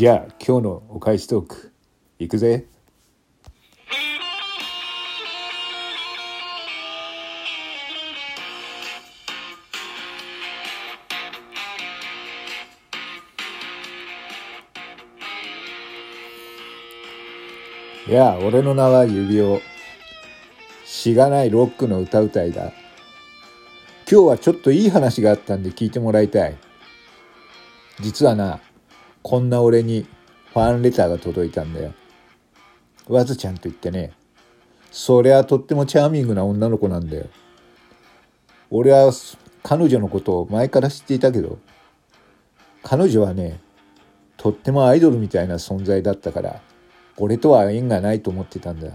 じゃあ今日のお返しトークいくぜ。いや俺の名は指輪。しがないロックの歌うたいだ。今日はちょっといい話があったんで聞いてもらいたい。実はなこんな俺にファンレターが届いたんだよ。わずちゃんと言ってね。そりゃとってもチャーミングな女の子なんだよ。俺は彼女のことを前から知っていたけど彼女はねとってもアイドルみたいな存在だったから俺とは縁がないと思ってたんだ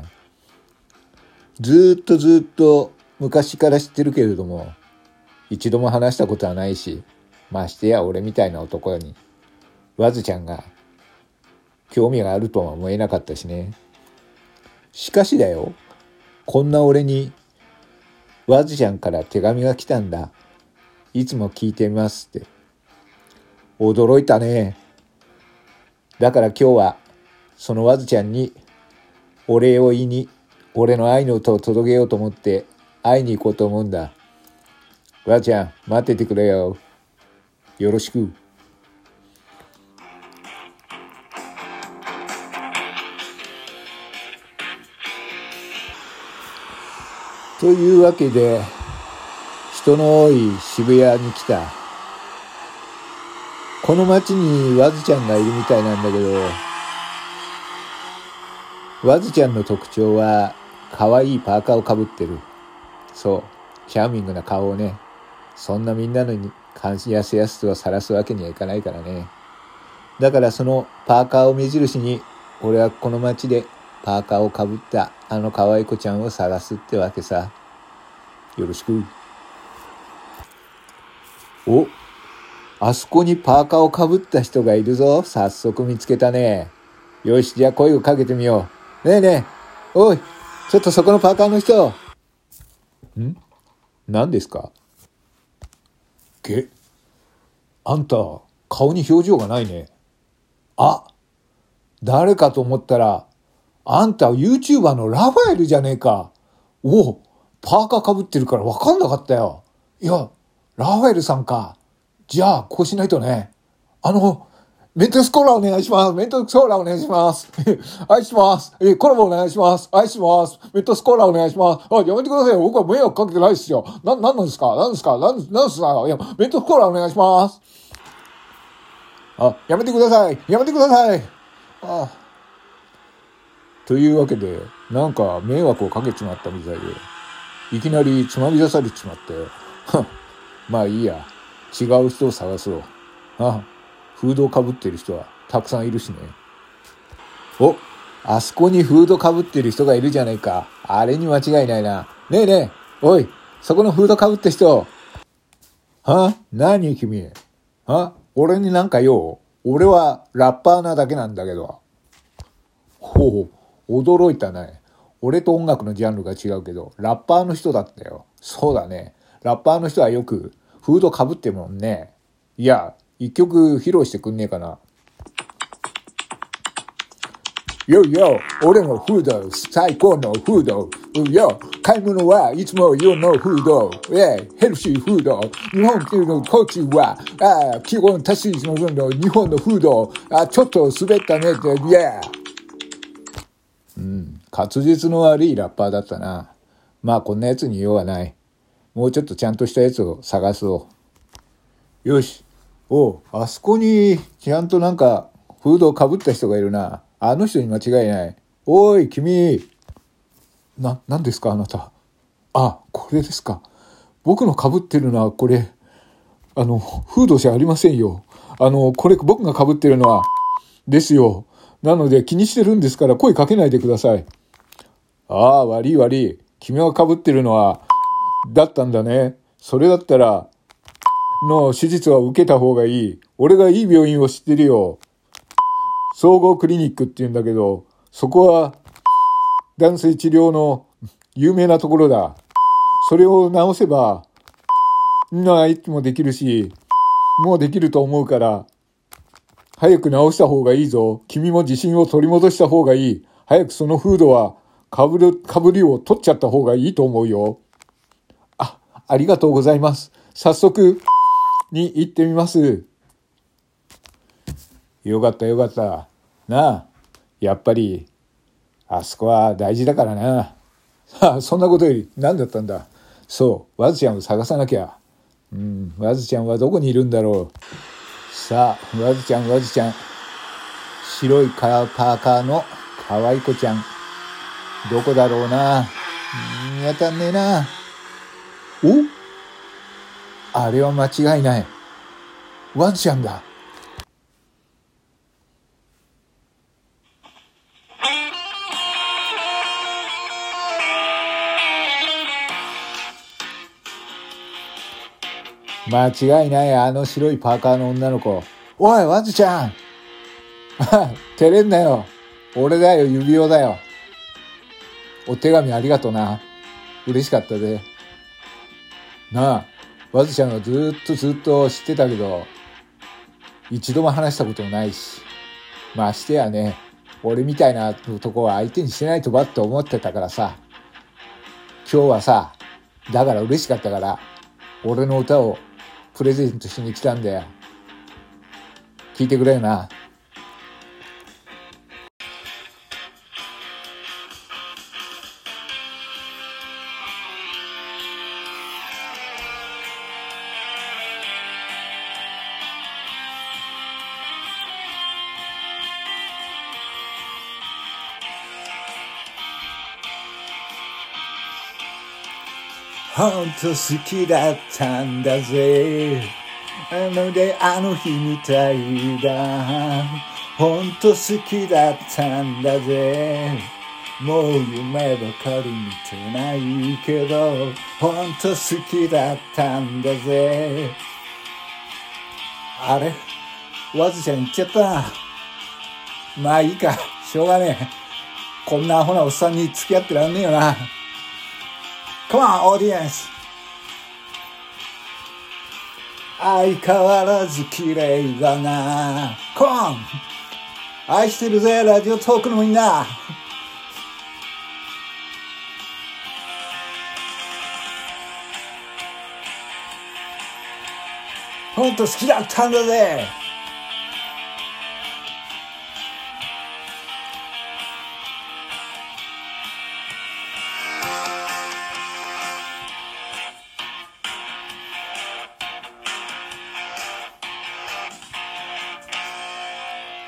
ずっとずっと昔から知ってるけれども一度も話したことはないしましてや俺みたいな男にわずちゃんが興味があるとは思えなかったしねしかしだよこんな俺にわずちゃんから手紙が来たんだいつも聞いてみますって驚いたねだから今日はそのわずちゃんにお礼を言いに俺の愛の歌を届けようと思って会いに行こうと思うんだ。わずちゃん待っててくれよ。よろしく。というわけで人の多い渋谷に来た。この街にわずちゃんがいるみたいなんだけど、わずちゃんの特徴は可愛いパーカーをかぶってる。そう。チャーミングな顔をね。そんなみんなのに関心やすやすとは晒すわけにはいかないからね。だからそのパーカーを目印に、俺はこの街でパーカーをかぶったあの可愛い子ちゃんを探すってわけさ。よろしく。おあそこにパーカーをかぶった人がいるぞ。早速見つけたね。よし、じゃあ声をかけてみよう。ねえねえ。おい、ちょっとそこのパーカーの人。ん？何ですか？げ、あんた、顔に表情がないね。あ、誰かと思ったら、あんた YouTuber のラファエルじゃねえか。おお、パーカーかぶってるから分かんなかったよ。いや、ラファエルさんか。じゃあ、こうしないとね。あの、メントスコーラお願いします。メントスコーラお願いします。愛します。え、コラボお願いします。愛します。メントスコーラお願いします。あ、やめてくださいよ。僕は迷惑かけてないっすよ。な、なんなんですか？なんですか？なん、なんすかいや、メントスコーラお願いします。あ、やめてください。やめてください。ああというわけで、なんか迷惑をかけちまったみたいで、いきなりつまみ出されちまって、まあいいや。違う人を探そう。あフードをかぶってる人はたくさんいるしね。おあそこにフードかぶってる人がいるじゃないか。あれに間違いないな。ねえねえ、おい、そこのフードかぶった人。は何君。は俺になんかよ。俺はラッパーなだけなんだけど。ほう、驚いたね。俺と音楽のジャンルが違うけど、ラッパーの人だったよ。そうだね。ラッパーの人はよくフードかぶってるもんね。いや、一曲披露してくんねえかな。よいよ、俺のフード、最高のフード。よ、買い物はいつも世のフード。えヘルシーフード。日本っていうのコチは、ああ基本足しの分の日本のフード。あ、ちょっと滑ったねって、イェー。滑舌の悪いラッパーだったな。まあこんなやつに用はない。もうちょっとちゃんとしたやつを探そう。よし。おあそこにちゃんとなんかフードをかぶった人がいるな。あの人に間違いない。おい、君。な、何ですかあなた。あ、これですか。僕のかぶってるのはこれ、あの、フードじゃありませんよ。あの、これ僕がかぶってるのは、ですよ。なので気にしてるんですから声かけないでください。ああ、悪い悪い。君がかぶってるのは、だったんだね。それだったら、の手術は受けた方がいい。俺がいい病院を知ってるよ。総合クリニックって言うんだけど、そこは男性治療の有名なところだ。それを治せば、みんないつもできるし、もうできると思うから、早く直した方がいいぞ。君も自信を取り戻した方がいい。早くそのフードは、かぶる、かぶりを取っちゃった方がいいと思うよ。あ、ありがとうございます。早速、に行ってみます。よかったよかった。なあ、やっぱり、あそこは大事だからな。あ、そんなことより何だったんだ？そう、わずちゃんを探さなきゃ。うん、わずちゃんはどこにいるんだろう。さあ、わずちゃん、わずちゃん。白いカラーパーカーの可愛い子ちゃん。どこだろうな。見当たんねえな。お？あれは間違いない。ワンちゃんだ。間違いないあの白いパーカーの女の子。おい、ワンちゃん 照れんなよ。俺だよ、指輪だよ。お手紙ありがとうな。嬉しかったで。なあ、わずちゃんはずっとずっと知ってたけど、一度も話したこともないし。まあしてやね、俺みたいな男は相手にしてないとばって思ってたからさ。今日はさ、だから嬉しかったから、俺の歌をプレゼントしに来たんだよ。聞いてくれよな。ほんと好きだったんだぜ。あのであの日みたいだ。ほんと好きだったんだぜ。もう夢ばかり見てないけど、ほんと好きだったんだぜ。あれ？わずちゃん行っちゃったな。まあいいか、しょうがねえ。こんなアホなおっさんに付き合ってらんねえよな。Come on, audience! 相変わらず綺麗だな。コン愛してるぜ、ラジオトークのみんな。ほんと好きだったんだぜ。